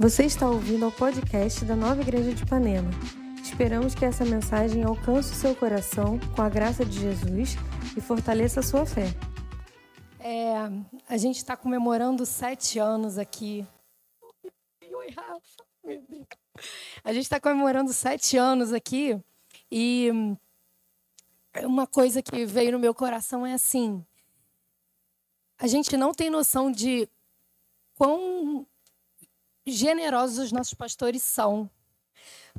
Você está ouvindo ao podcast da Nova Igreja de Ipanema. Esperamos que essa mensagem alcance o seu coração com a graça de Jesus e fortaleça a sua fé. É, a gente está comemorando sete anos aqui. Oi, Rafa. A gente está comemorando sete anos aqui e uma coisa que veio no meu coração é assim: a gente não tem noção de quão generosos os nossos pastores são.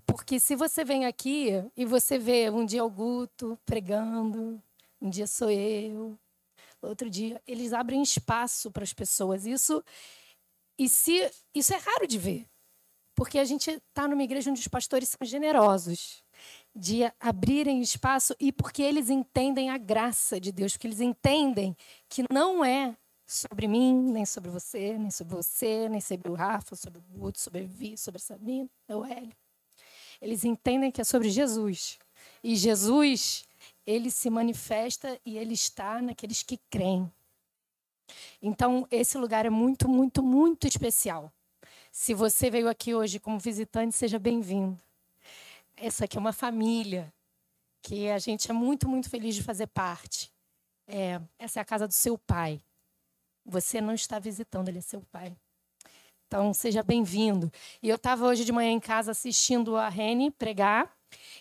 Porque se você vem aqui e você vê um dia o Guto pregando, um dia sou eu, outro dia, eles abrem espaço para as pessoas. Isso e se isso é raro de ver. Porque a gente está numa igreja onde os pastores são generosos, de abrirem espaço e porque eles entendem a graça de Deus, porque eles entendem que não é sobre mim, nem sobre você, nem sobre você, nem sobre o Rafa, sobre o Guto, sobre a Vi, sobre a Sabina, é o Hélio. Eles entendem que é sobre Jesus. E Jesus, ele se manifesta e ele está naqueles que creem. Então, esse lugar é muito, muito, muito especial. Se você veio aqui hoje como visitante, seja bem-vindo. Essa aqui é uma família que a gente é muito, muito feliz de fazer parte. É, essa é a casa do seu pai. Você não está visitando, ele é seu pai. Então, seja bem-vindo. E eu estava hoje de manhã em casa assistindo a Rene pregar.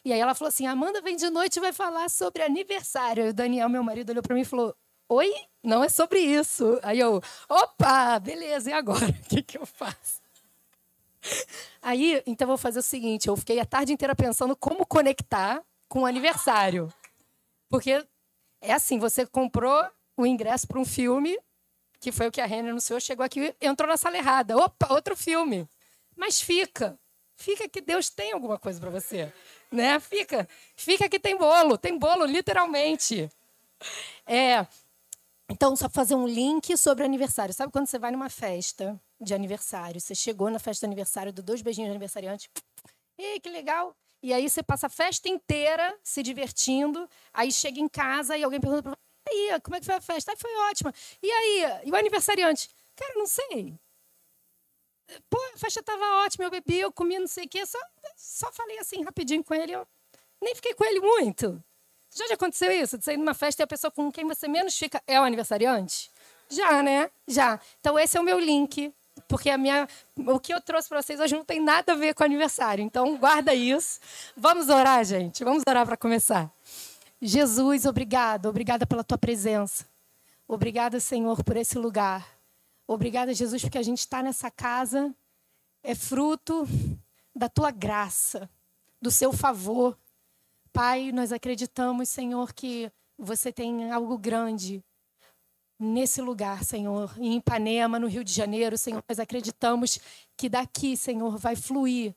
E aí ela falou assim: Amanda vem de noite e vai falar sobre aniversário. E o Daniel, meu marido, olhou para mim e falou: Oi? Não é sobre isso. Aí eu, opa, beleza, e agora? O que, que eu faço? Aí, então, vou fazer o seguinte: eu fiquei a tarde inteira pensando como conectar com o aniversário. Porque é assim: você comprou o ingresso para um filme que foi o que a Renner anunciou, chegou aqui entrou na sala errada. Opa, outro filme. Mas fica. Fica que Deus tem alguma coisa para você. Né? Fica. Fica que tem bolo. Tem bolo, literalmente. É. Então, só fazer um link sobre aniversário. Sabe quando você vai numa festa de aniversário? Você chegou na festa de aniversário, deu dois beijinhos de aniversariante. Ei, que legal. E aí você passa a festa inteira se divertindo. Aí chega em casa e alguém pergunta para aí, como é que foi a festa? Aí foi ótima. E aí, e o aniversariante? Cara, não sei. Pô, a festa estava ótima, eu bebi, eu comi não sei o quê. Só, só falei assim rapidinho com ele. Eu nem fiquei com ele muito. Já já aconteceu isso? De sair numa festa e a pessoa com quem você menos fica é o aniversariante? Já, né? Já. Então, esse é o meu link. Porque a minha, o que eu trouxe para vocês hoje não tem nada a ver com aniversário. Então, guarda isso. Vamos orar, gente. Vamos orar para começar. Jesus, obrigado, obrigada pela tua presença. Obrigada, Senhor, por esse lugar. Obrigada, Jesus, porque a gente está nessa casa é fruto da tua graça, do seu favor. Pai, nós acreditamos, Senhor, que você tem algo grande nesse lugar, Senhor, em Ipanema, no Rio de Janeiro, Senhor. Nós acreditamos que daqui, Senhor, vai fluir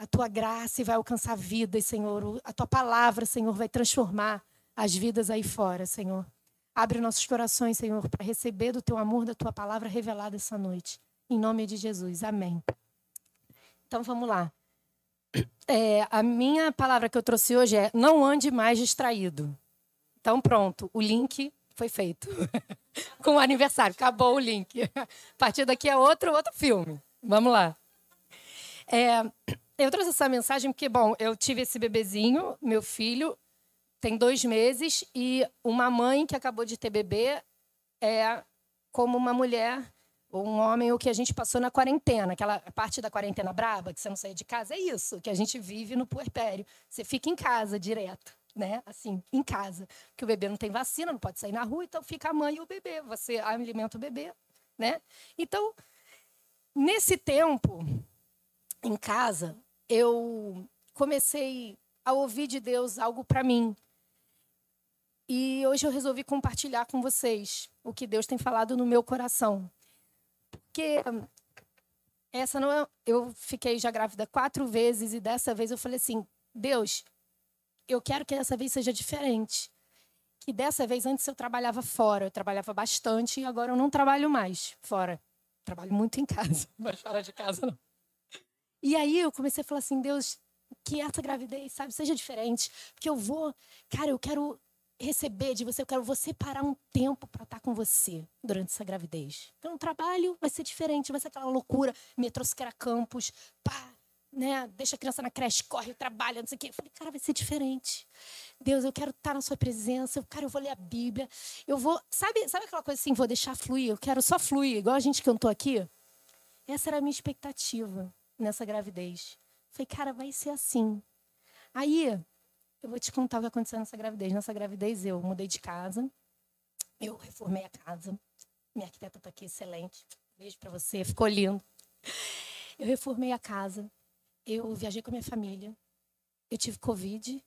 a tua graça vai alcançar vidas, Senhor. A tua palavra, Senhor, vai transformar as vidas aí fora, Senhor. Abre nossos corações, Senhor, para receber do teu amor, da tua palavra revelada essa noite. Em nome de Jesus. Amém. Então vamos lá. É, a minha palavra que eu trouxe hoje é não ande mais distraído. Então pronto, o link foi feito. Com o aniversário, acabou o link. A partir daqui é outro, outro filme. Vamos lá. É, eu trouxe essa mensagem porque, bom, eu tive esse bebezinho, meu filho, tem dois meses, e uma mãe que acabou de ter bebê é como uma mulher ou um homem o que a gente passou na quarentena, aquela parte da quarentena braba, que você não sai de casa, é isso que a gente vive no puerpério. Você fica em casa direto, né? Assim, em casa. Porque o bebê não tem vacina, não pode sair na rua, então fica a mãe e o bebê. Você alimenta o bebê, né? Então, nesse tempo, em casa, eu comecei a ouvir de Deus algo para mim. E hoje eu resolvi compartilhar com vocês o que Deus tem falado no meu coração. Porque essa não é, eu fiquei já grávida quatro vezes e dessa vez eu falei assim: Deus, eu quero que dessa vez seja diferente. Que dessa vez antes eu trabalhava fora, eu trabalhava bastante e agora eu não trabalho mais fora. Trabalho muito em casa, mas fora de casa não. E aí eu comecei a falar assim, Deus, que essa gravidez, sabe, seja diferente, porque eu vou, cara, eu quero receber de você, eu quero você parar um tempo para estar com você durante essa gravidez. Então, o trabalho vai ser diferente, vai ser aquela loucura, metrô Siqueira Campos, pá, né? Deixa a criança na creche, corre, trabalha, não sei o quê. Eu falei, cara, vai ser diferente. Deus, eu quero estar na sua presença, cara, eu vou ler a Bíblia. Eu vou, sabe, sabe aquela coisa assim, vou deixar fluir, eu quero só fluir, igual a gente cantou aqui? Essa era a minha expectativa nessa gravidez. Falei, cara, vai ser assim. Aí, eu vou te contar o que aconteceu nessa gravidez. Nessa gravidez, eu mudei de casa, eu reformei a casa. Minha arquiteta está aqui, excelente. Beijo para você, ficou lindo. Eu reformei a casa, eu viajei com a minha família, eu tive Covid,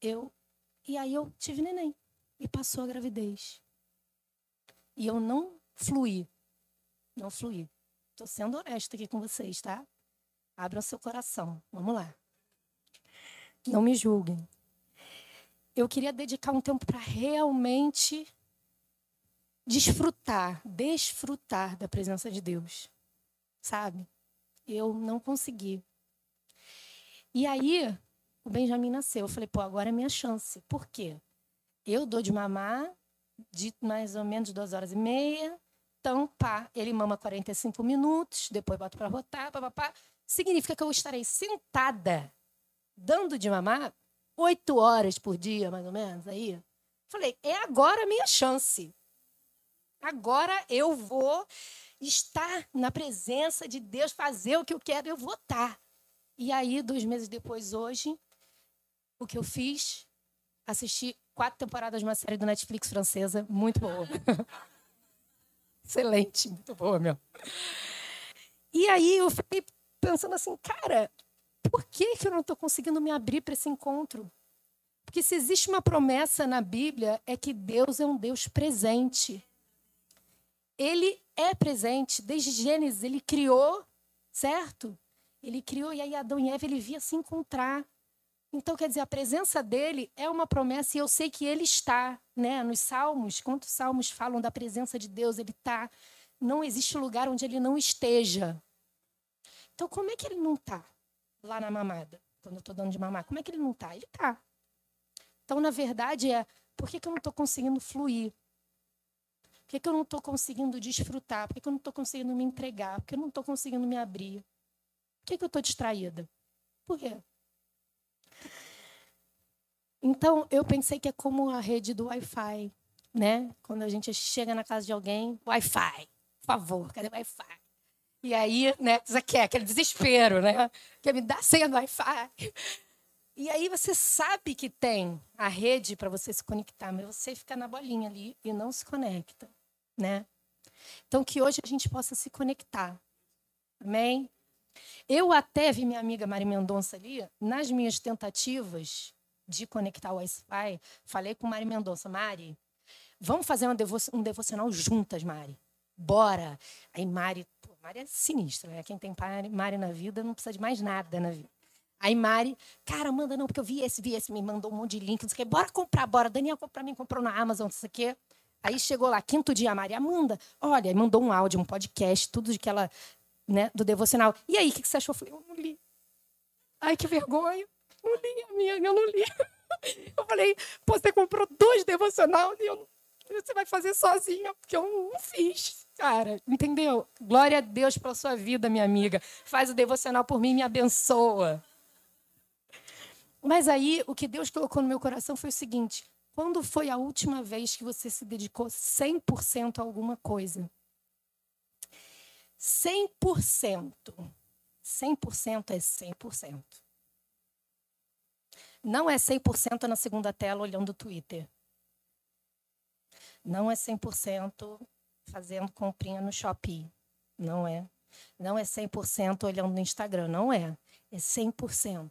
eu e aí eu tive neném e passou a gravidez. E eu não fluí, não fluí. Estou sendo honesta aqui com vocês, tá? Abram seu coração. Vamos lá. Não me julguem. Eu queria dedicar um tempo para realmente desfrutar, desfrutar da presença de Deus. Sabe? Eu não consegui. E aí, o Benjamin nasceu. Eu falei, pô, agora é minha chance. Por quê? Eu dou de mamar de mais ou menos duas horas e meia. Então, pá, ele mama 45 minutos, depois boto para rotar, papapá. Significa que eu estarei sentada, dando de mamar, oito horas por dia, mais ou menos, aí. Falei, é agora a minha chance. Agora eu vou estar na presença de Deus, fazer o que eu quero, eu vou estar. E aí, dois meses depois, hoje, o que eu fiz? Assisti quatro temporadas de uma série do Netflix francesa, muito boa. Excelente, muito boa, meu. E aí eu fiquei pensando assim, cara, por que, que eu não estou conseguindo me abrir para esse encontro? Porque se existe uma promessa na Bíblia, é que Deus é um Deus presente. Ele é presente, desde Gênesis, ele criou, certo? Ele criou e aí Adão e Eva ele via se encontrar. Então, quer dizer, a presença dele é uma promessa e eu sei que ele está, né? Nos Salmos, quantos Salmos falam da presença de Deus? Ele está. Não existe lugar onde ele não esteja. Então, como é que ele não está lá na mamada? Quando eu estou dando de mamar, como é que ele não está? Ele está. Então, na verdade, é por que, que eu não estou conseguindo fluir? Por que, que eu não estou conseguindo desfrutar? Por que, que eu não estou conseguindo me entregar? Por que eu não estou conseguindo me abrir? que, que eu estou distraída? Por quê? Então, eu pensei que é como a rede do Wi-Fi, né? Quando a gente chega na casa de alguém, Wi-Fi, por favor, cadê o Wi-Fi? E aí, né, você quer aquele desespero, né? Quer me dar senha do Wi-Fi? E aí você sabe que tem a rede para você se conectar, mas você fica na bolinha ali e não se conecta, né? Então que hoje a gente possa se conectar. Amém? Eu até vi minha amiga Mari Mendonça ali, nas minhas tentativas de conectar o Wi-Fi, falei com Mari Mendonça, Mari, vamos fazer um devocional juntas, Mari. Bora. Aí Mari, Mari é sinistra, né? Quem tem Mari na vida não precisa de mais nada na vida. Aí Mari, cara, manda não, porque eu vi esse, vi esse, me mandou um monte de link, não sei o quê. Bora comprar, bora. Daniel comprou para mim, comprou na Amazon, não sei o quê. Aí chegou lá, quinto dia, a Mari, Amanda, olha, mandou um áudio, um podcast, tudo de que ela né, do devocional. E aí, o que você achou? Eu falei, eu não li. Ai, que vergonha. Não li, amiga, eu não li. Eu falei, você comprou dois devocional e eu, você vai fazer sozinha, porque eu não fiz. Cara, entendeu? Glória a Deus pela sua vida, minha amiga. Faz o devocional por mim e me abençoa. Mas aí, o que Deus colocou no meu coração foi o seguinte: quando foi a última vez que você se dedicou 100% a alguma coisa? 100%. 100% é 100%. Não é 100% na segunda tela olhando o Twitter. Não é 100% fazendo comprinha no shopping. Não é. Não é 100% olhando no Instagram. Não é. É 100%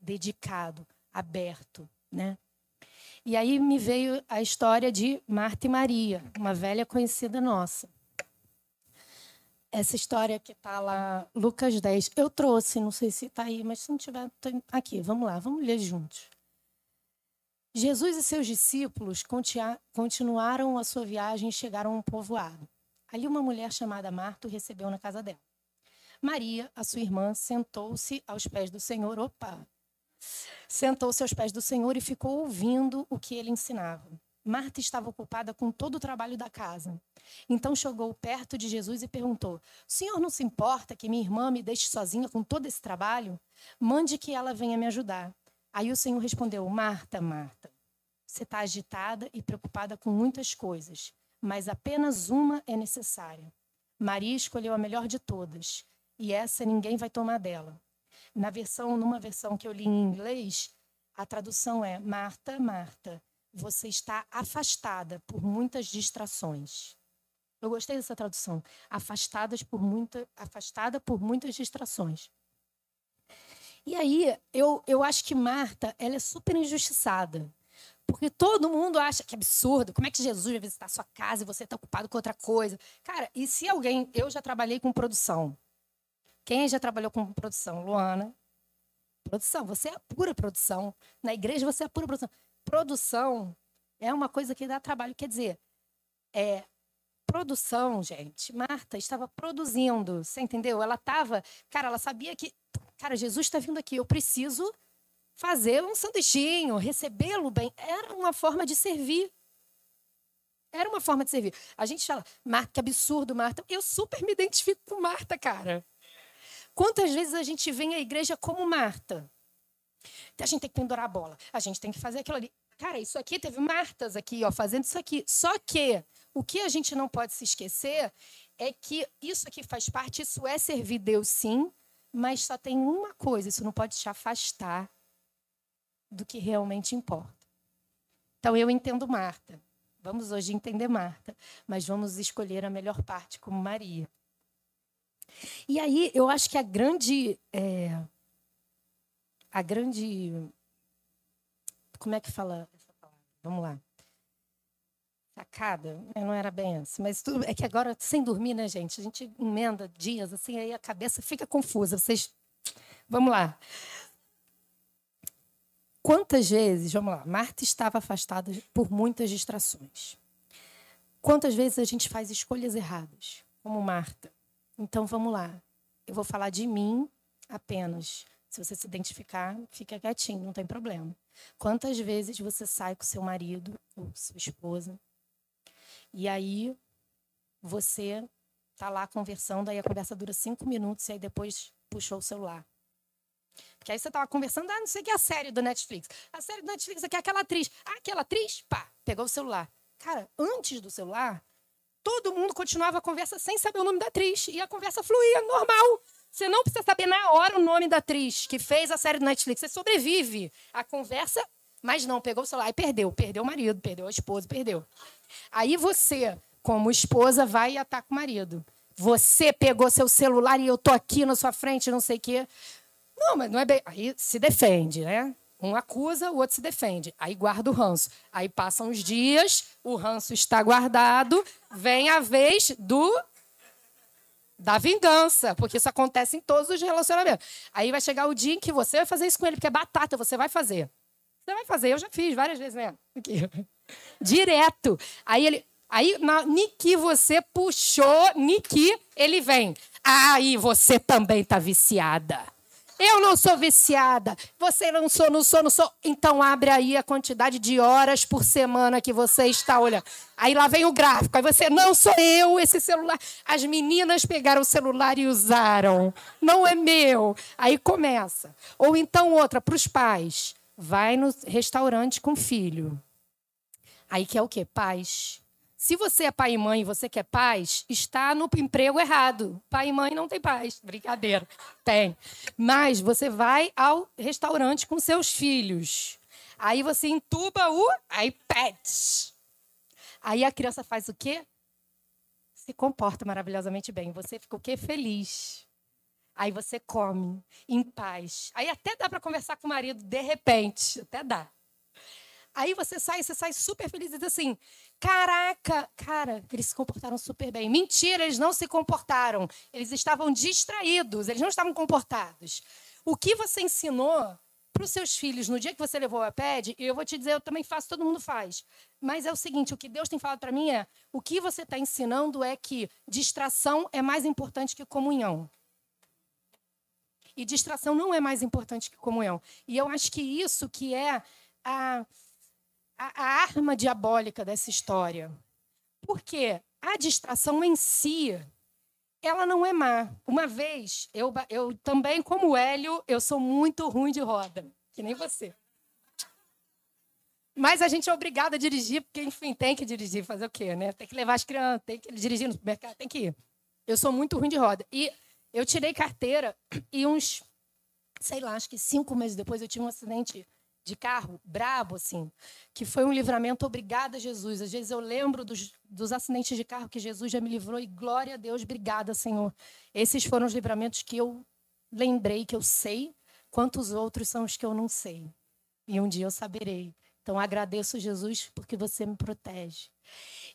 dedicado, aberto, né? E aí me veio a história de Marta e Maria, uma velha conhecida nossa essa história que está lá, Lucas 10. Eu trouxe, não sei se está aí, mas se não tiver, aqui, vamos lá, vamos ler juntos. Jesus e seus discípulos continuaram a sua viagem e chegaram a um povoado. Ali uma mulher chamada Marta o recebeu na casa dela. Maria, a sua irmã, sentou-se aos pés do Senhor. Opa! Sentou-se aos pés do Senhor e ficou ouvindo o que ele ensinava. Marta estava ocupada com todo o trabalho da casa. Então chegou perto de Jesus e perguntou: O senhor não se importa que minha irmã me deixe sozinha com todo esse trabalho? Mande que ela venha me ajudar. Aí o Senhor respondeu: Marta, Marta, você está agitada e preocupada com muitas coisas, mas apenas uma é necessária. Maria escolheu a melhor de todas, e essa ninguém vai tomar dela. Na versão, numa versão que eu li em inglês, a tradução é: Marta, Marta você está afastada por muitas distrações. Eu gostei dessa tradução. Afastadas por muita, afastada por muitas distrações. E aí, eu, eu acho que Marta, ela é super injustiçada. Porque todo mundo acha que é absurdo. Como é que Jesus vai visitar a sua casa e você está ocupado com outra coisa? Cara, e se alguém. Eu já trabalhei com produção. Quem já trabalhou com produção? Luana. Produção. Você é pura produção. Na igreja você é pura produção produção é uma coisa que dá trabalho. Quer dizer, é, produção, gente. Marta estava produzindo, você entendeu? Ela estava, cara, ela sabia que, cara, Jesus está vindo aqui, eu preciso fazer um sanduichinho, recebê-lo bem. Era uma forma de servir. Era uma forma de servir. A gente fala, Marta, que absurdo, Marta. Eu super me identifico com Marta, cara. Quantas vezes a gente vem à igreja como Marta? A gente tem que pendurar a bola, a gente tem que fazer aquilo ali. Cara, isso aqui teve Martas aqui, ó, fazendo isso aqui. Só que o que a gente não pode se esquecer é que isso aqui faz parte, isso é servir Deus sim, mas só tem uma coisa, isso não pode te afastar do que realmente importa. Então eu entendo Marta. Vamos hoje entender Marta, mas vamos escolher a melhor parte como Maria. E aí eu acho que a grande é, a grande. Como é que fala essa palavra? Vamos lá. Sacada? Não era bem essa. Mas tudo, é que agora, sem dormir, né, gente? A gente emenda dias, assim, aí a cabeça fica confusa. Vocês. Vamos lá. Quantas vezes, vamos lá, Marta estava afastada por muitas distrações. Quantas vezes a gente faz escolhas erradas, como Marta? Então vamos lá. Eu vou falar de mim apenas. Se você se identificar, fica quietinho, não tem problema. Quantas vezes você sai com seu marido ou sua esposa e aí você tá lá conversando, aí a conversa dura cinco minutos e aí depois puxou o celular. Porque aí você tava conversando, ah, não sei o que é a série do Netflix. A série do Netflix aqui é aquela atriz. Ah, aquela atriz, pá, pegou o celular. Cara, antes do celular, todo mundo continuava a conversa sem saber o nome da atriz. E a conversa fluía normal. Você não precisa saber na hora o nome da atriz que fez a série do Netflix. Você sobrevive à conversa, mas não, pegou o celular e perdeu. Perdeu o marido, perdeu a esposa, perdeu. Aí você, como esposa, vai e ataca o marido. Você pegou seu celular e eu tô aqui na sua frente, não sei o quê. Não, mas não é bem. Aí se defende, né? Um acusa, o outro se defende. Aí guarda o ranço. Aí passam os dias, o ranço está guardado, vem a vez do da vingança, porque isso acontece em todos os relacionamentos. Aí vai chegar o dia em que você vai fazer isso com ele, porque é batata, você vai fazer. Você vai fazer, eu já fiz várias vezes, né? Aqui. Direto. Aí ele. Aí, na Niki, você puxou, Niki, ele vem. Aí você também tá viciada. Eu não sou viciada. Você não sou, não sou, não sou. Então abre aí a quantidade de horas por semana que você está olhando. Aí lá vem o gráfico. Aí você, não sou eu esse celular. As meninas pegaram o celular e usaram. Não é meu. Aí começa. Ou então outra, para os pais. Vai no restaurante com filho. Aí que é o quê? Paz. Se você é pai e mãe e você quer paz, está no emprego errado. Pai e mãe não tem paz. Brincadeira. Tem. Mas você vai ao restaurante com seus filhos. Aí você entuba o iPad. Aí a criança faz o quê? Se comporta maravilhosamente bem. Você fica o quê? Feliz. Aí você come em paz. Aí até dá para conversar com o marido de repente, até dá. Aí você sai, você sai super feliz e diz assim: Caraca, cara, eles se comportaram super bem. Mentira, eles não se comportaram. Eles estavam distraídos, eles não estavam comportados. O que você ensinou para os seus filhos no dia que você levou o iPad, eu vou te dizer, eu também faço, todo mundo faz. Mas é o seguinte: o que Deus tem falado para mim é: o que você está ensinando é que distração é mais importante que comunhão. E distração não é mais importante que comunhão. E eu acho que isso que é a a, a arma diabólica dessa história. Porque a distração em si, ela não é má. Uma vez, eu, eu também, como Hélio, eu sou muito ruim de roda, que nem você. Mas a gente é obrigado a dirigir, porque, enfim, tem que dirigir, fazer o quê, né? Tem que levar as crianças, tem que dirigir no supermercado, tem que ir. Eu sou muito ruim de roda. E eu tirei carteira e uns, sei lá, acho que cinco meses depois eu tive um acidente de carro brabo, assim, que foi um livramento obrigada Jesus. Às vezes eu lembro dos, dos acidentes de carro que Jesus já me livrou e glória a Deus, obrigada, Senhor. Esses foram os livramentos que eu lembrei, que eu sei, quantos outros são os que eu não sei. E um dia eu saberei. Então agradeço, Jesus, porque você me protege.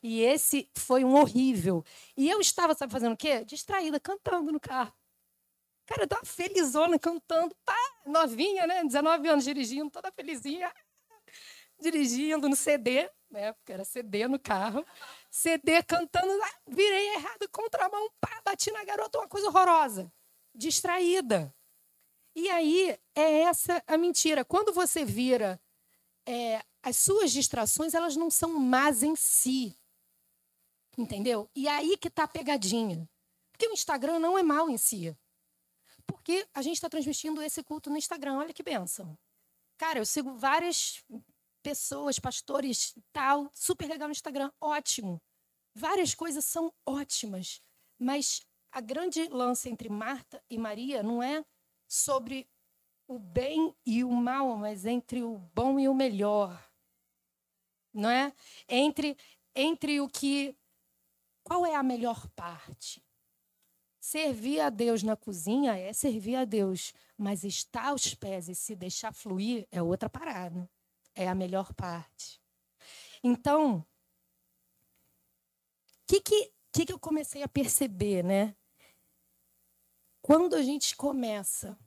E esse foi um horrível. E eu estava, sabe, fazendo o quê? Distraída, cantando no carro. Cara, eu estava felizona cantando, pá, novinha, né? 19 anos dirigindo, toda felizinha. Dirigindo no CD, né? Porque era CD no carro. CD cantando, virei errado, contramão, pá, bati na garota, uma coisa horrorosa. Distraída. E aí é essa a mentira. Quando você vira é, as suas distrações, elas não são más em si. Entendeu? E aí que está a pegadinha. Porque o Instagram não é mal em si. Porque a gente está transmitindo esse culto no Instagram. Olha que benção. Cara, eu sigo várias pessoas, pastores tal, super legal no Instagram, ótimo. Várias coisas são ótimas, mas a grande lance entre Marta e Maria não é sobre o bem e o mal, mas entre o bom e o melhor. Não é? Entre entre o que qual é a melhor parte? Servir a Deus na cozinha é servir a Deus, mas estar aos pés e se deixar fluir é outra parada. É a melhor parte. Então, o que, que, que, que eu comecei a perceber, né? Quando a gente começa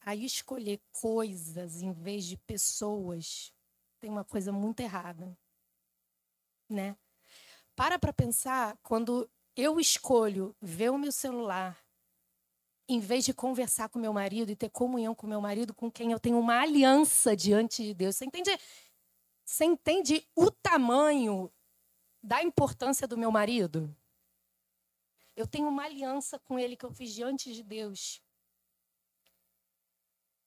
a escolher coisas em vez de pessoas, tem uma coisa muito errada, né? Para para pensar quando eu escolho ver o meu celular em vez de conversar com meu marido e ter comunhão com meu marido, com quem eu tenho uma aliança diante de Deus. Você entende? Você entende o tamanho da importância do meu marido? Eu tenho uma aliança com ele que eu fiz diante de Deus.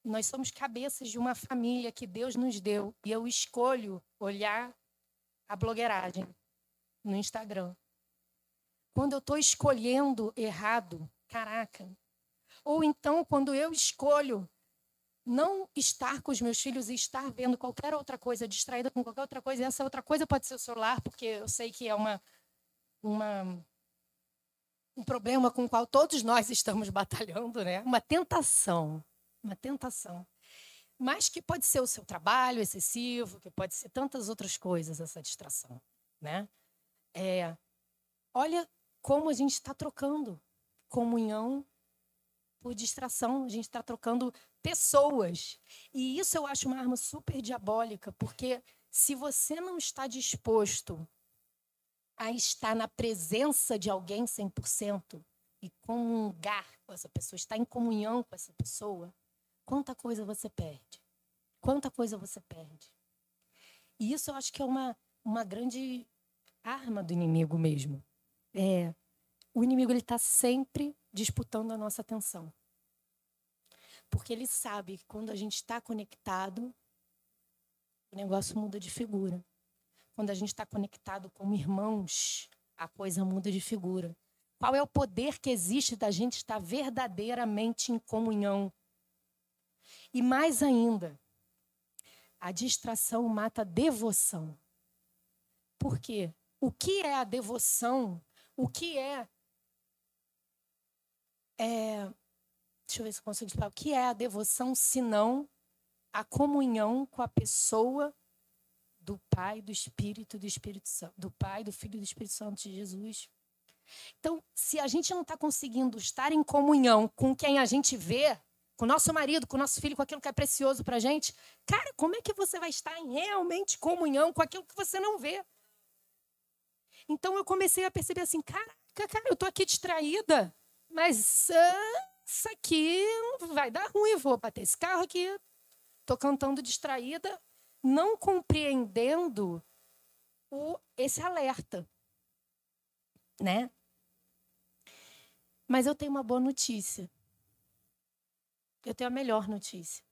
Nós somos cabeças de uma família que Deus nos deu e eu escolho olhar a blogueiragem no Instagram. Quando eu estou escolhendo errado, caraca. Ou então, quando eu escolho não estar com os meus filhos e estar vendo qualquer outra coisa, distraída com qualquer outra coisa, e essa outra coisa pode ser o celular, porque eu sei que é uma, uma um problema com o qual todos nós estamos batalhando, né? Uma tentação uma tentação. Mas que pode ser o seu trabalho excessivo, que pode ser tantas outras coisas, essa distração. Né? É, olha como a gente está trocando comunhão por distração, a gente está trocando pessoas. E isso eu acho uma arma super diabólica, porque se você não está disposto a estar na presença de alguém 100% e comungar com essa pessoa, estar em comunhão com essa pessoa, quanta coisa você perde. Quanta coisa você perde. E isso eu acho que é uma, uma grande arma do inimigo mesmo. É, o inimigo ele está sempre disputando a nossa atenção. Porque ele sabe que quando a gente está conectado, o negócio muda de figura. Quando a gente está conectado como irmãos, a coisa muda de figura. Qual é o poder que existe da gente estar verdadeiramente em comunhão e mais ainda, a distração mata a devoção. Por quê? O que é a devoção? O que é, é deixa eu ver se eu consigo explicar. O que é a devoção senão a comunhão com a pessoa do Pai, do Espírito do Espírito Santo, do Pai, do Filho e do Espírito Santo de Jesus. Então, se a gente não está conseguindo estar em comunhão com quem a gente vê, com nosso marido, com nosso filho, com aquilo que é precioso para gente, cara, como é que você vai estar em realmente comunhão com aquilo que você não vê? Então eu comecei a perceber assim, caraca, cara, eu estou aqui distraída, mas uh, isso aqui vai dar ruim, vou bater esse carro aqui, estou cantando distraída, não compreendendo o, esse alerta, né? Mas eu tenho uma boa notícia. Eu tenho a melhor notícia.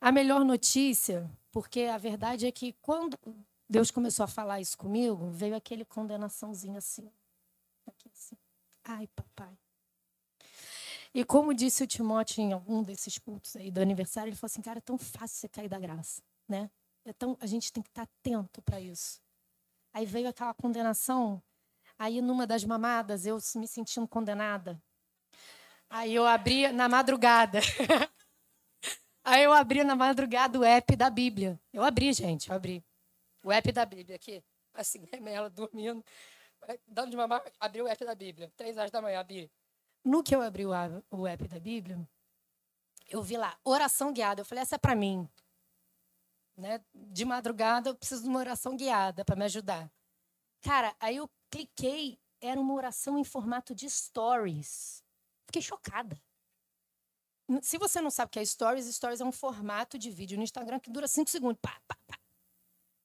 A melhor notícia, porque a verdade é que quando Deus começou a falar isso comigo, veio aquele condenaçãozinho assim. Aqui assim. Ai, papai. E como disse o Timóteo em algum desses cultos aí do aniversário, ele falou assim, cara, é tão fácil você cair da graça, né? É tão, a gente tem que estar atento para isso. Aí veio aquela condenação. Aí numa das mamadas, eu me sentindo condenada. Aí eu abri na madrugada. aí eu abri na madrugada o app da Bíblia. Eu abri, gente, eu abri. O app da Bíblia aqui. Assim, ela dormindo. Dando de mamar, abri o app da Bíblia. Três horas da manhã, abri. No que eu abri o app da Bíblia, eu vi lá, oração guiada. Eu falei, essa é para mim. Né? De madrugada, eu preciso de uma oração guiada para me ajudar. Cara, aí eu cliquei, era uma oração em formato de stories. Fiquei chocada. Se você não sabe o que é stories, stories é um formato de vídeo no Instagram que dura cinco segundos. Pá, pá, pá.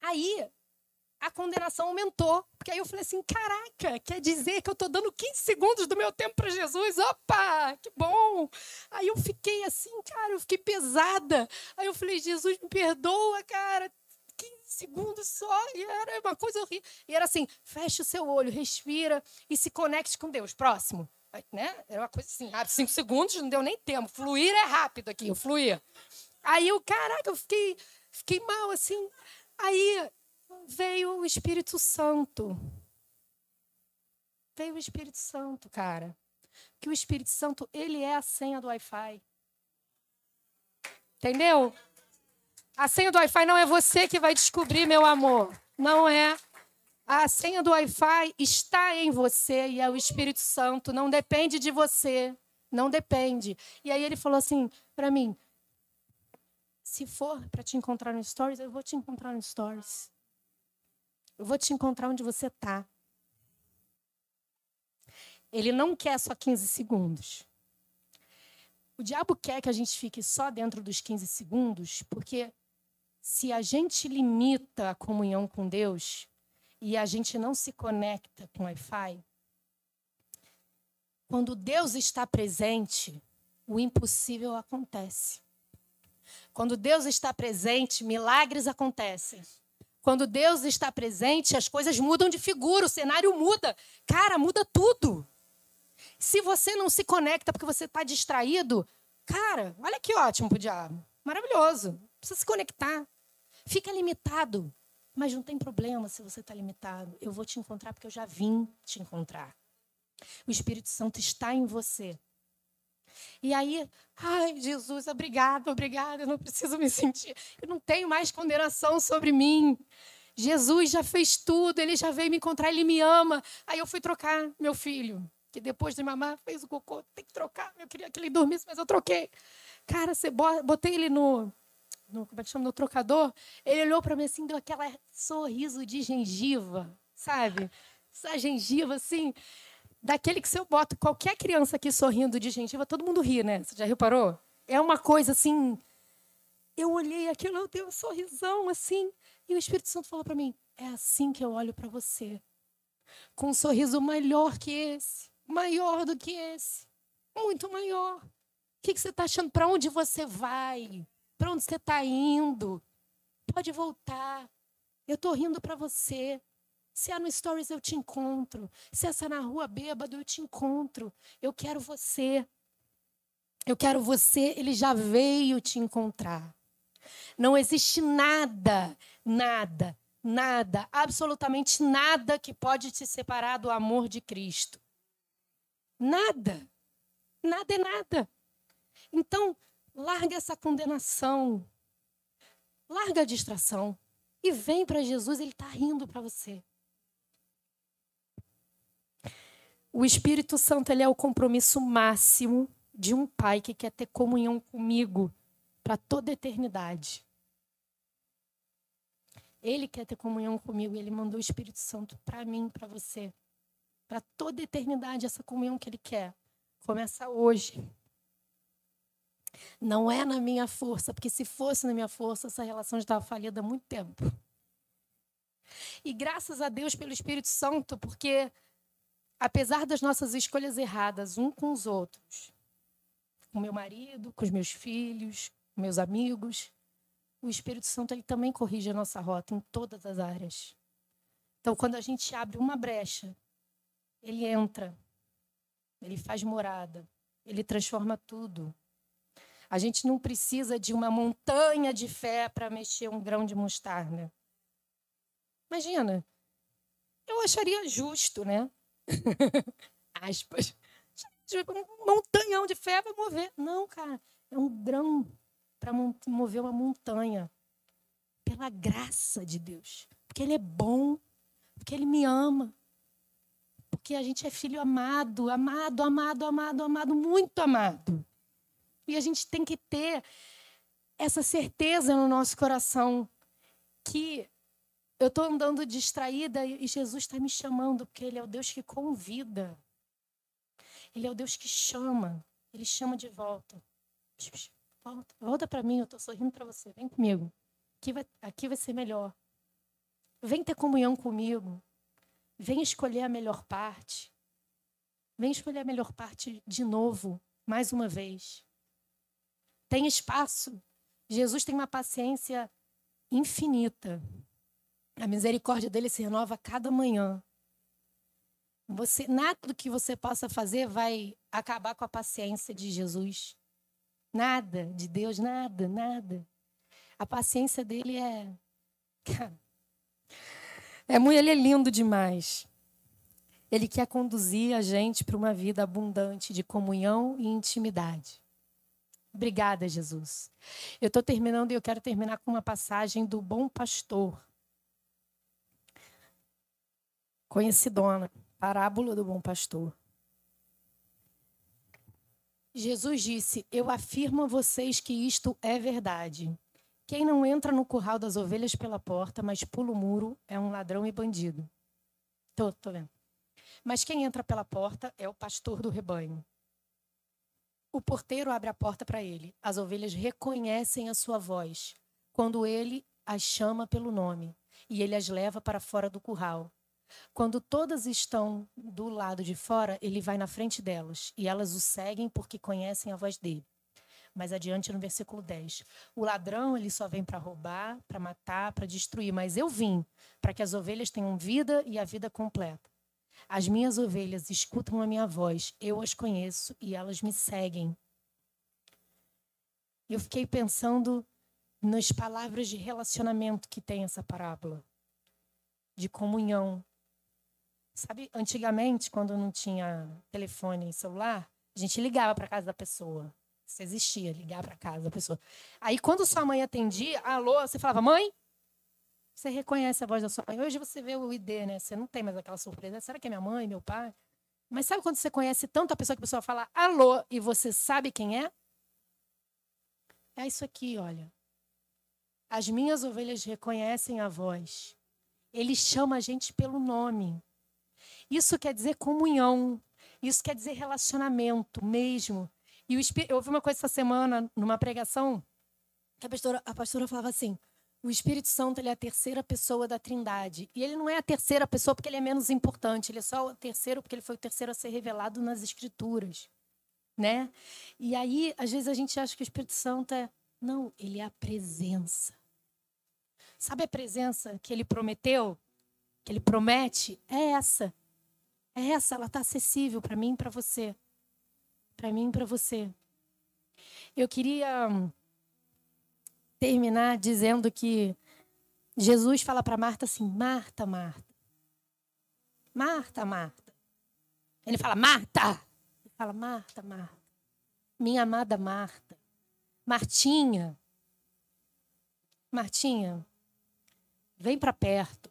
Aí, a condenação aumentou. Porque aí eu falei assim: caraca, quer dizer que eu estou dando 15 segundos do meu tempo para Jesus? Opa, que bom! Aí eu fiquei assim, cara, eu fiquei pesada. Aí eu falei: Jesus, me perdoa, cara. 15 segundos só, e era uma coisa horrível. E era assim: feche o seu olho, respira e se conecte com Deus. Próximo. Né? Era uma coisa assim, abre cinco segundos, não deu nem tempo. Fluir é rápido aqui, fluía. Aí eu, caraca, eu fiquei, fiquei mal assim. Aí veio o Espírito Santo. Veio o Espírito Santo, cara. Que o Espírito Santo, ele é a senha do Wi-Fi. Entendeu? A senha do Wi-Fi não é você que vai descobrir, meu amor. Não é. A senha do Wi-Fi está em você e é o Espírito Santo. Não depende de você. Não depende. E aí ele falou assim para mim: se for para te encontrar no Stories, eu vou te encontrar no Stories. Eu vou te encontrar onde você está. Ele não quer só 15 segundos. O diabo quer que a gente fique só dentro dos 15 segundos, porque se a gente limita a comunhão com Deus e a gente não se conecta com Wi-Fi, quando Deus está presente, o impossível acontece. Quando Deus está presente, milagres acontecem. Quando Deus está presente, as coisas mudam de figura, o cenário muda. Cara, muda tudo. Se você não se conecta porque você está distraído, cara, olha que ótimo pro diabo. Maravilhoso. Precisa se conectar. Fica limitado. Mas não tem problema se você está limitado. Eu vou te encontrar porque eu já vim te encontrar. O Espírito Santo está em você. E aí, ai, Jesus, obrigado, obrigado, eu não preciso me sentir, eu não tenho mais condenação sobre mim. Jesus já fez tudo, ele já veio me encontrar, ele me ama. Aí eu fui trocar meu filho, que depois de mamar fez o cocô, tem que trocar. Eu queria que ele dormisse, mas eu troquei. Cara, você botei ele no, no como é que chama, no trocador. Ele olhou para mim assim, deu aquele sorriso de gengiva, sabe? Essa gengiva assim daquele que se eu boto qualquer criança aqui sorrindo de gengiva, todo mundo ri, né? Você já reparou? É uma coisa assim. Eu olhei aquilo, eu dei um sorrisão assim, e o Espírito Santo falou para mim: é assim que eu olho para você. Com um sorriso maior que esse, maior do que esse, muito maior. O que, que você está achando? Para onde você vai? Para onde você está indo? Pode voltar. Eu estou rindo para você. Se é no Stories, eu te encontro. Se essa é na rua bêbado, eu te encontro. Eu quero você. Eu quero você. Ele já veio te encontrar. Não existe nada, nada, nada, absolutamente nada que pode te separar do amor de Cristo. Nada. Nada é nada. Então, larga essa condenação. Larga a distração. E vem para Jesus, ele está rindo para você. O Espírito Santo ele é o compromisso máximo de um pai que quer ter comunhão comigo para toda a eternidade. Ele quer ter comunhão comigo, ele mandou o Espírito Santo para mim, para você. Para toda a eternidade, essa comunhão que ele quer. Começa hoje. Não é na minha força, porque se fosse na minha força, essa relação já estava falida há muito tempo. E graças a Deus pelo Espírito Santo, porque apesar das nossas escolhas erradas um com os outros, com meu marido, com os meus filhos, com meus amigos, o Espírito Santo ele também corrige a nossa rota em todas as áreas. Então, quando a gente abre uma brecha, ele entra, ele faz morada, ele transforma tudo. A gente não precisa de uma montanha de fé para mexer um grão de mostarda. Imagina, eu acharia justo, né? Aspas. Um montanhão de fé vai mover. Não, cara, é um grão para mover uma montanha. Pela graça de Deus. Porque Ele é bom, porque Ele me ama. Porque a gente é filho amado, amado, amado, amado, amado, muito amado. E a gente tem que ter essa certeza no nosso coração que eu estou andando distraída e Jesus está me chamando, porque Ele é o Deus que convida. Ele é o Deus que chama. Ele chama de volta. Volta, volta para mim, eu estou sorrindo para você. Vem comigo. Aqui vai, aqui vai ser melhor. Vem ter comunhão comigo. Vem escolher a melhor parte. Vem escolher a melhor parte de novo, mais uma vez. Tem espaço. Jesus tem uma paciência infinita. A misericórdia dele se renova a cada manhã. Você, nada do que você possa fazer vai acabar com a paciência de Jesus. Nada de Deus, nada, nada. A paciência dele é. É muito, ele é lindo demais. Ele quer conduzir a gente para uma vida abundante de comunhão e intimidade. Obrigada, Jesus. Eu estou terminando e eu quero terminar com uma passagem do Bom Pastor. Conhecidona, parábola do Bom Pastor. Jesus disse: Eu afirmo a vocês que isto é verdade. Quem não entra no curral das ovelhas pela porta, mas pula o muro, é um ladrão e bandido. Tô, tô vendo. Mas quem entra pela porta é o pastor do rebanho. O porteiro abre a porta para ele. As ovelhas reconhecem a sua voz quando ele as chama pelo nome e ele as leva para fora do curral. Quando todas estão do lado de fora, ele vai na frente delas e elas o seguem porque conhecem a voz dele. Mais adiante no versículo 10. O ladrão ele só vem para roubar, para matar, para destruir, mas eu vim para que as ovelhas tenham vida e a vida completa. As minhas ovelhas escutam a minha voz, eu as conheço e elas me seguem. Eu fiquei pensando nas palavras de relacionamento que tem essa parábola, de comunhão, Sabe, antigamente, quando não tinha telefone e celular, a gente ligava para casa da pessoa. Isso existia, ligar para casa da pessoa. Aí, quando sua mãe atendia, alô, você falava, mãe? Você reconhece a voz da sua mãe. Hoje você vê o ID, né? Você não tem mais aquela surpresa. Será que é minha mãe, meu pai? Mas sabe quando você conhece tanto a pessoa que a pessoa fala alô e você sabe quem é? É isso aqui, olha. As minhas ovelhas reconhecem a voz. Ele chama a gente pelo nome. Isso quer dizer comunhão. Isso quer dizer relacionamento mesmo. E eu ouvi uma coisa essa semana numa pregação que a pastora, a pastora falava assim: o Espírito Santo ele é a terceira pessoa da Trindade. E ele não é a terceira pessoa porque ele é menos importante, ele é só o terceiro porque ele foi o terceiro a ser revelado nas Escrituras. Né? E aí, às vezes, a gente acha que o Espírito Santo é. Não, ele é a presença. Sabe a presença que ele prometeu? Que ele promete? É essa. É essa, ela está acessível para mim e para você. Para mim e para você. Eu queria hum, terminar dizendo que Jesus fala para Marta assim: Marta, Marta. Marta, Marta. Ele fala: Marta. Ele fala: Marta, Marta. Minha amada Marta. Martinha. Martinha, vem para perto.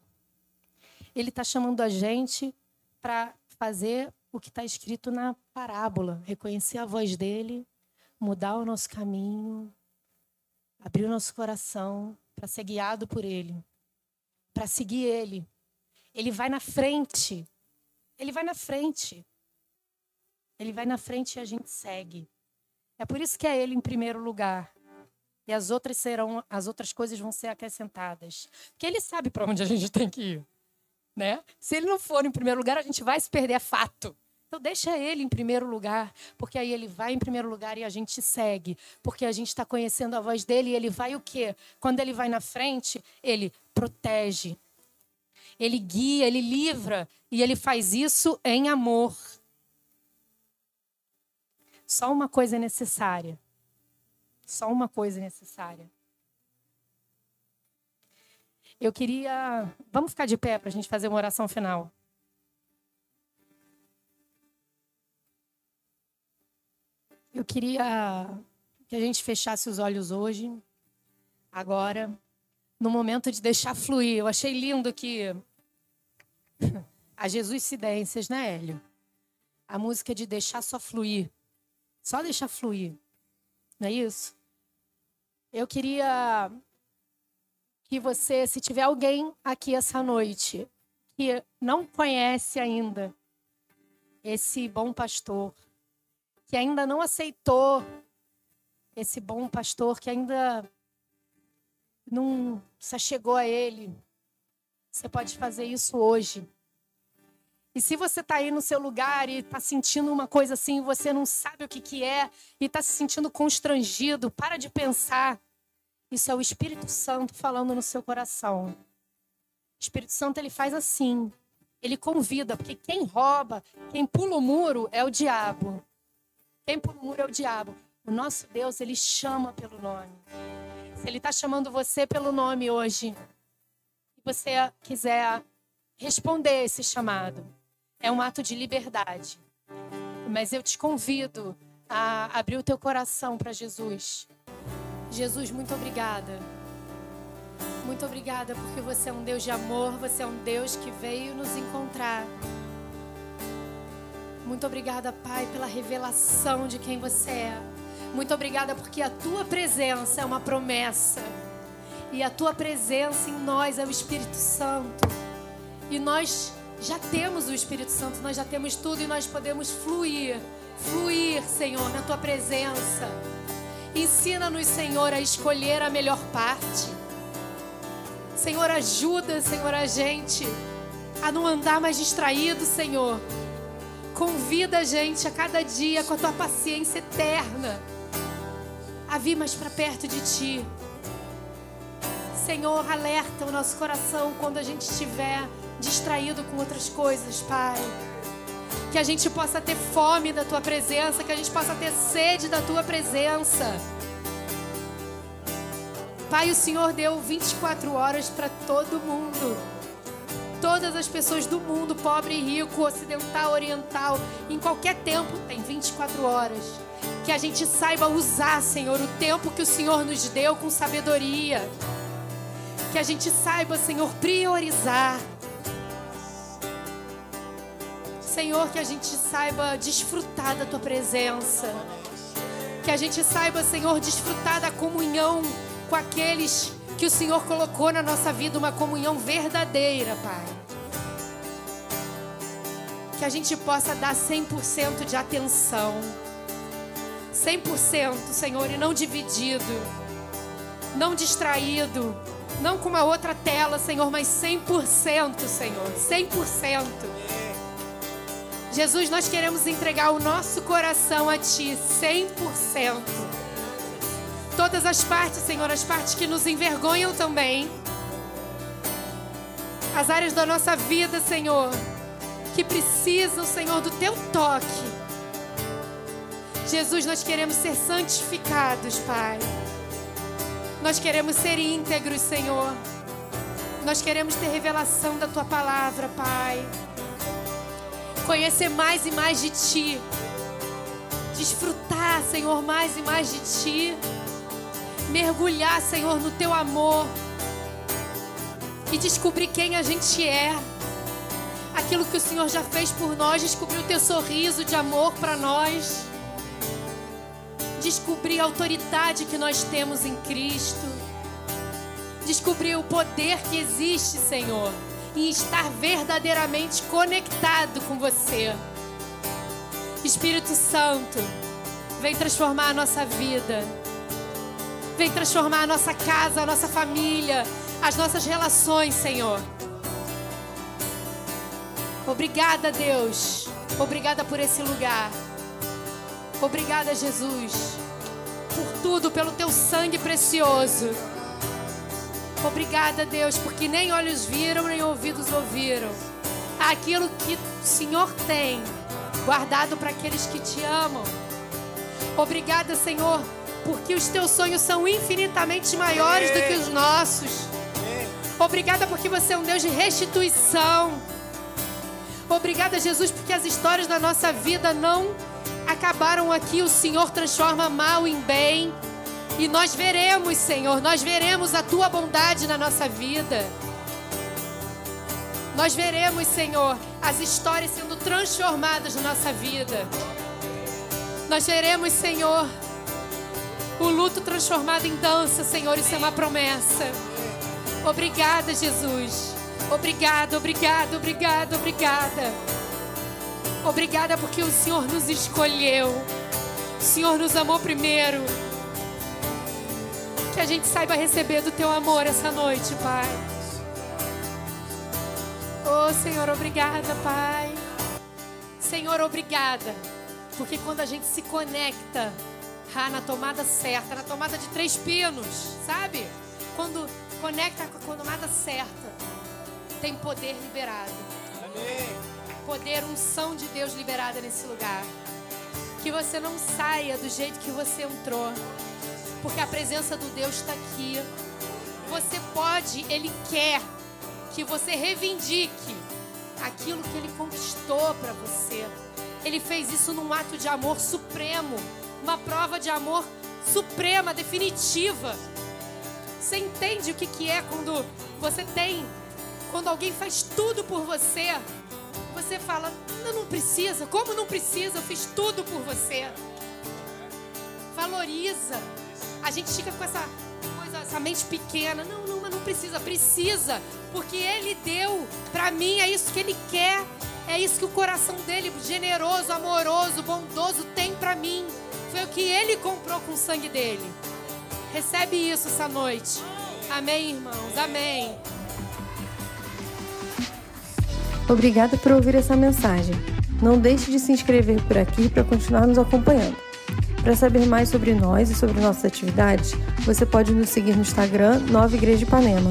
Ele está chamando a gente para fazer o que está escrito na parábola, reconhecer a voz dele, mudar o nosso caminho, abrir o nosso coração para ser guiado por ele, para seguir ele. Ele vai na frente. Ele vai na frente. Ele vai na frente e a gente segue. É por isso que é Ele em primeiro lugar. E as outras serão, as outras coisas vão ser acrescentadas. Porque Ele sabe para onde a gente tem que ir. Né? Se Ele não for em primeiro lugar, a gente vai se perder, é fato. Então deixa ele em primeiro lugar, porque aí ele vai em primeiro lugar e a gente segue, porque a gente está conhecendo a voz dele e ele vai o quê? Quando ele vai na frente, ele protege, ele guia, ele livra e ele faz isso em amor. Só uma coisa é necessária. Só uma coisa é necessária. Eu queria. Vamos ficar de pé para a gente fazer uma oração final. Eu queria que a gente fechasse os olhos hoje, agora, no momento de deixar fluir. Eu achei lindo que a Jesus Cidências, né, Hélio? A música de deixar só fluir. Só deixar fluir. Não é isso? Eu queria que você, se tiver alguém aqui essa noite que não conhece ainda esse bom pastor, que ainda não aceitou esse bom pastor, que ainda não se chegou a ele, você pode fazer isso hoje. E se você está aí no seu lugar e está sentindo uma coisa assim, você não sabe o que, que é e está se sentindo constrangido, para de pensar. Isso é o Espírito Santo falando no seu coração. O Espírito Santo ele faz assim. Ele convida, porque quem rouba, quem pula o muro é o diabo. Quem muro é o diabo. O nosso Deus, ele chama pelo nome. Se ele está chamando você pelo nome hoje, e você quiser responder esse chamado, é um ato de liberdade. Mas eu te convido a abrir o teu coração para Jesus. Jesus, muito obrigada. Muito obrigada porque você é um Deus de amor, você é um Deus que veio nos encontrar. Muito obrigada, Pai, pela revelação de quem você é. Muito obrigada porque a tua presença é uma promessa. E a tua presença em nós é o Espírito Santo. E nós já temos o Espírito Santo, nós já temos tudo e nós podemos fluir, fluir, Senhor, na tua presença. Ensina-nos, Senhor, a escolher a melhor parte. Senhor, ajuda, Senhor, a gente a não andar mais distraído, Senhor Convida a gente a cada dia com a tua paciência eterna a vir mais para perto de ti. Senhor, alerta o nosso coração quando a gente estiver distraído com outras coisas, Pai. Que a gente possa ter fome da tua presença, que a gente possa ter sede da tua presença. Pai, o Senhor deu 24 horas para todo mundo todas as pessoas do mundo, pobre e rico, ocidental, oriental, em qualquer tempo, tem 24 horas. Que a gente saiba usar, Senhor, o tempo que o Senhor nos deu com sabedoria. Que a gente saiba, Senhor, priorizar. Senhor, que a gente saiba desfrutar da tua presença. Que a gente saiba, Senhor, desfrutar da comunhão com aqueles que o Senhor colocou na nossa vida uma comunhão verdadeira, Pai. Que a gente possa dar 100% de atenção. 100%, Senhor, e não dividido. Não distraído. Não com uma outra tela, Senhor, mas 100%, Senhor. 100%. Jesus, nós queremos entregar o nosso coração a Ti, 100% todas as partes, Senhor, as partes que nos envergonham também. As áreas da nossa vida, Senhor, que precisam, Senhor, do teu toque. Jesus, nós queremos ser santificados, Pai. Nós queremos ser íntegros, Senhor. Nós queremos ter revelação da tua palavra, Pai. Conhecer mais e mais de ti. Desfrutar, Senhor, mais e mais de ti mergulhar, Senhor, no teu amor e descobrir quem a gente é. Aquilo que o Senhor já fez por nós, descobrir o teu sorriso de amor para nós. Descobrir a autoridade que nós temos em Cristo. Descobrir o poder que existe, Senhor, em estar verdadeiramente conectado com você. Espírito Santo, vem transformar a nossa vida. Vem transformar a nossa casa, a nossa família, as nossas relações, Senhor. Obrigada, Deus. Obrigada por esse lugar. Obrigada, Jesus, por tudo, pelo teu sangue precioso. Obrigada, Deus, porque nem olhos viram, nem ouvidos ouviram. Aquilo que o Senhor tem guardado para aqueles que te amam. Obrigada, Senhor, porque os teus sonhos são infinitamente maiores do que os nossos. Obrigada porque você é um Deus de restituição. Obrigada, Jesus, porque as histórias da nossa vida não acabaram aqui. O Senhor transforma mal em bem. E nós veremos, Senhor, nós veremos a tua bondade na nossa vida. Nós veremos, Senhor, as histórias sendo transformadas na nossa vida. Nós veremos, Senhor, o luto transformado em dança, Senhor, isso é uma promessa. Obrigada, Jesus. Obrigada, obrigada, obrigada, obrigada. Obrigada porque o Senhor nos escolheu. O Senhor nos amou primeiro. Que a gente saiba receber do teu amor essa noite, Pai. Oh, Senhor, obrigada, Pai. Senhor, obrigada. Porque quando a gente se conecta na tomada certa, na tomada de três pinos, sabe? Quando conecta com a tomada certa, tem poder liberado. Amém. Poder, unção de Deus liberada nesse lugar. Que você não saia do jeito que você entrou, porque a presença do Deus está aqui. Você pode, Ele quer que você reivindique aquilo que Ele conquistou para você. Ele fez isso num ato de amor supremo, uma prova de amor suprema, definitiva. Você entende o que, que é quando você tem quando alguém faz tudo por você, você fala: não, não precisa. Como não precisa? Eu fiz tudo por você. Valoriza. A gente fica com essa coisa, essa mente pequena. Não, não, mas não precisa. Precisa. Porque Ele deu para mim. É isso que Ele quer. É isso que o coração dele, generoso, amoroso, bondoso, tem para mim. Foi o que Ele comprou com o sangue dele. Recebe isso essa noite. Amém, irmãos. Amém. Obrigada por ouvir essa mensagem. Não deixe de se inscrever por aqui para continuar nos acompanhando. Para saber mais sobre nós e sobre nossas atividades, você pode nos seguir no Instagram Nova Igreja de Ipanema.